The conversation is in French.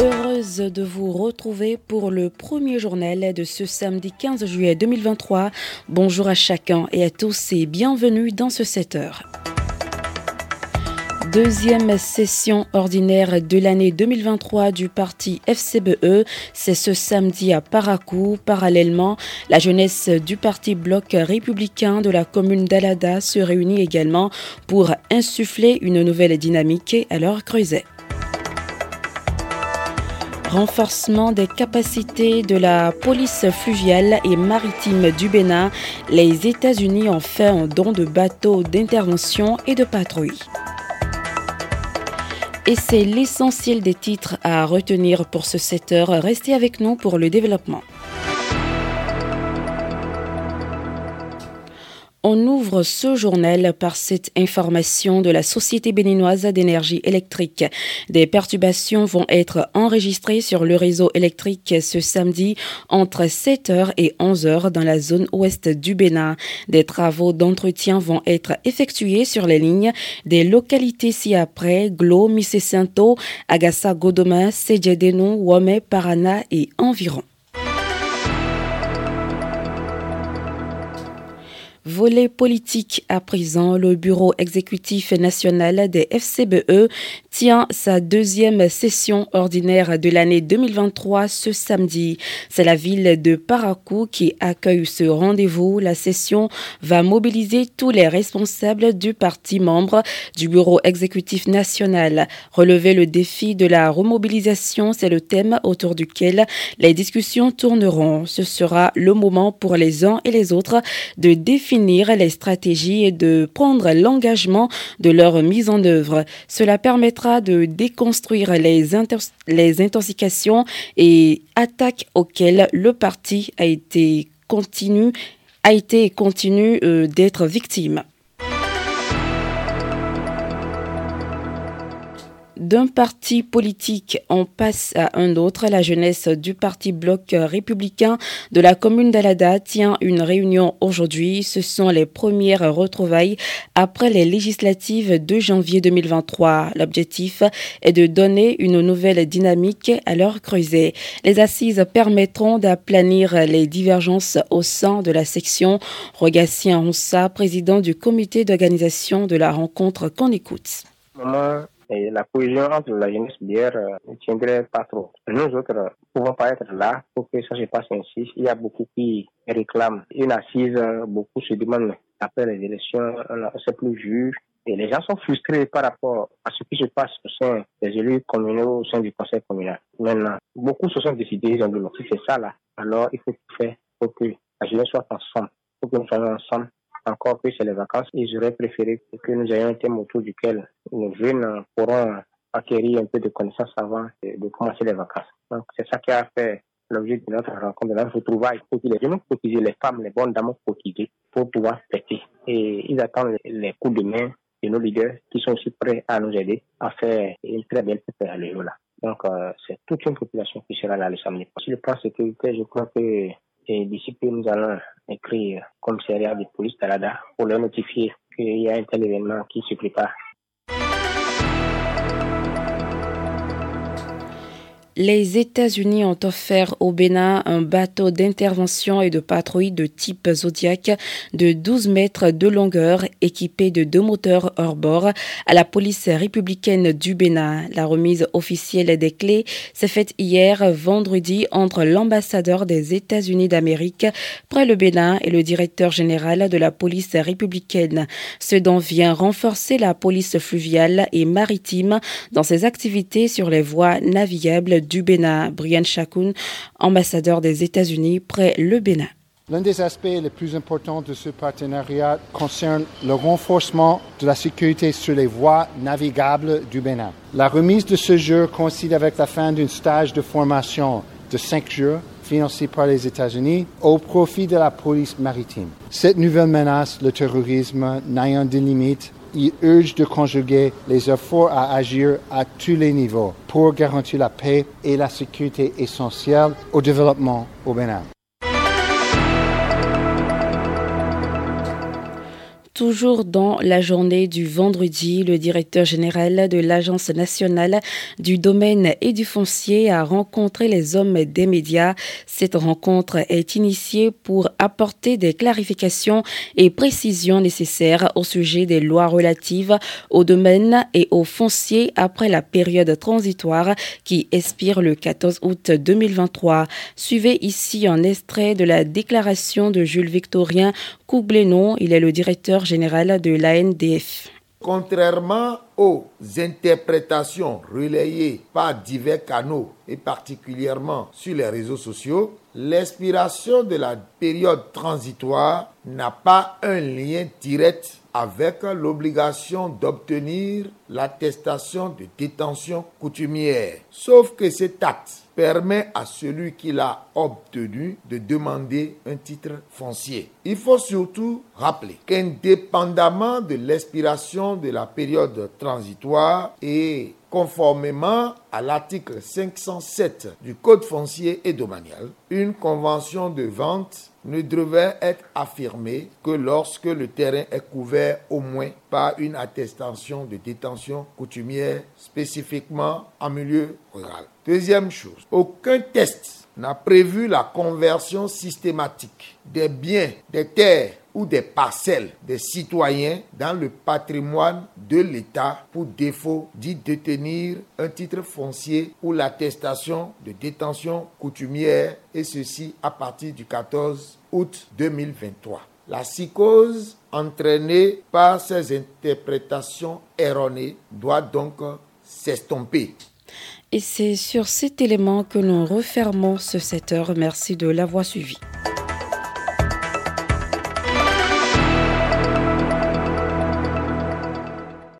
heureuse de vous retrouver pour le premier journal de ce samedi 15 juillet 2023. Bonjour à chacun et à tous et bienvenue dans ce 7 heures. Deuxième session ordinaire de l'année 2023 du parti FCBE, c'est ce samedi à Paracou. Parallèlement, la jeunesse du parti bloc républicain de la commune d'Alada se réunit également pour insuffler une nouvelle dynamique à leur creuset. Renforcement des capacités de la police fluviale et maritime du Bénin, les États-Unis ont fait un don de bateaux d'intervention et de patrouille. Et c'est l'essentiel des titres à retenir pour ce 7 heures. Restez avec nous pour le développement. On ouvre ce journal par cette information de la Société béninoise d'énergie électrique. Des perturbations vont être enregistrées sur le réseau électrique ce samedi entre 7h et 11h dans la zone ouest du Bénin. Des travaux d'entretien vont être effectués sur les lignes des localités ci-après Glo, Missessinto, Agassa Godoma, Sejedeno, Wame, Parana et environ. Volet politique à présent, le bureau exécutif national des FCBE tient sa deuxième session ordinaire de l'année 2023 ce samedi. C'est la ville de Paracou qui accueille ce rendez-vous. La session va mobiliser tous les responsables du parti membre du bureau exécutif national. Relever le défi de la remobilisation, c'est le thème autour duquel les discussions tourneront. Ce sera le moment pour les uns et les autres de définir les stratégies et de prendre l'engagement de leur mise en œuvre. Cela permettra de déconstruire les, les intoxications et attaques auxquelles le parti a été continu a été et continue euh, d'être victime. D'un parti politique, on passe à un autre. La jeunesse du parti bloc républicain de la commune d'Alada tient une réunion aujourd'hui. Ce sont les premières retrouvailles après les législatives de janvier 2023. L'objectif est de donner une nouvelle dynamique à leur creuset. Les assises permettront d'aplanir les divergences au sein de la section. Rogatien Roussa, président du comité d'organisation de la rencontre qu'on écoute. Et la cohésion entre la jeunesse bière euh, ne tiendrait pas trop. Nous autres ne pouvons pas être là pour que ça se passe ainsi. Il y a beaucoup qui réclament une assise, euh, beaucoup se demandent après les élections, c'est plus vu. Et les gens sont frustrés par rapport à ce qui se passe au sein des élus communaux, au sein du conseil communal. Maintenant, beaucoup se sont décidés, ils ont dit, si c'est ça là, alors il faut faire pour que la jeunesse soit ensemble, pour que nous soyons ensemble encore que c'est les vacances, et j'aurais préféré que nous ayons un thème autour duquel nos jeunes pourront acquérir un peu de connaissances avant de commencer les vacances. Donc, c'est ça qui a fait l'objet de notre rencontre, de notre retrouvaille, pour que les jeunes cotisent, les femmes, les bonnes dames cotisent pour pouvoir fêter. Et ils attendent les coups de main de nos leaders qui sont aussi prêts à nous aider à faire une très belle fête à. Donc, euh, c'est toute une population qui sera là le samedi. Sur le plan sécurité, je crois que et d'ici peu, nous allons écrire commissariat de police d'Alada pour leur notifier qu'il y a un tel événement qui se prépare. Les États-Unis ont offert au Bénin un bateau d'intervention et de patrouille de type Zodiac de 12 mètres de longueur équipé de deux moteurs hors-bord à la police républicaine du Bénin. La remise officielle des clés s'est faite hier vendredi entre l'ambassadeur des États-Unis d'Amérique près le Bénin et le directeur général de la police républicaine. Ce dont vient renforcer la police fluviale et maritime dans ses activités sur les voies navigables du Bénin, Brian Chakoun, ambassadeur des États-Unis près le Bénin. L'un des aspects les plus importants de ce partenariat concerne le renforcement de la sécurité sur les voies navigables du Bénin. La remise de ce jeu coïncide avec la fin d'un stage de formation de cinq jours financé par les États-Unis au profit de la police maritime. Cette nouvelle menace, le terrorisme, n'ayant de limite, il urge de conjuguer les efforts à agir à tous les niveaux pour garantir la paix et la sécurité essentielles au développement au Bénin. Toujours dans la journée du vendredi, le directeur général de l'Agence nationale du domaine et du foncier a rencontré les hommes des médias. Cette rencontre est initiée pour apporter des clarifications et précisions nécessaires au sujet des lois relatives au domaine et au foncier après la période transitoire qui expire le 14 août 2023. Suivez ici un extrait de la déclaration de Jules Victorien Il est le directeur général de l'ANDF. Contrairement aux interprétations relayées par divers canaux et particulièrement sur les réseaux sociaux, l'expiration de la période transitoire n'a pas un lien direct avec l'obligation d'obtenir l'attestation de détention coutumière. Sauf que cet acte permet à celui qui l'a obtenu de demander un titre foncier. Il faut surtout rappeler qu'indépendamment de l'expiration de la période transitoire et conformément à l'article 507 du Code foncier et domanial, une convention de vente ne devait être affirmée que lorsque le terrain est couvert au moins par une attestation de détention coutumière spécifiquement en milieu rural. Deuxième chose, aucun test n'a prévu la conversion systématique des biens, des terres ou des parcelles des citoyens dans le patrimoine de l'État pour défaut d'y détenir un titre foncier ou l'attestation de détention coutumière et ceci à partir du 14 août 2023. La psychose entraînée par ces interprétations erronées doit donc s'estomper. Et c'est sur cet élément que nous refermons ce 7 heures. Merci de l'avoir suivi.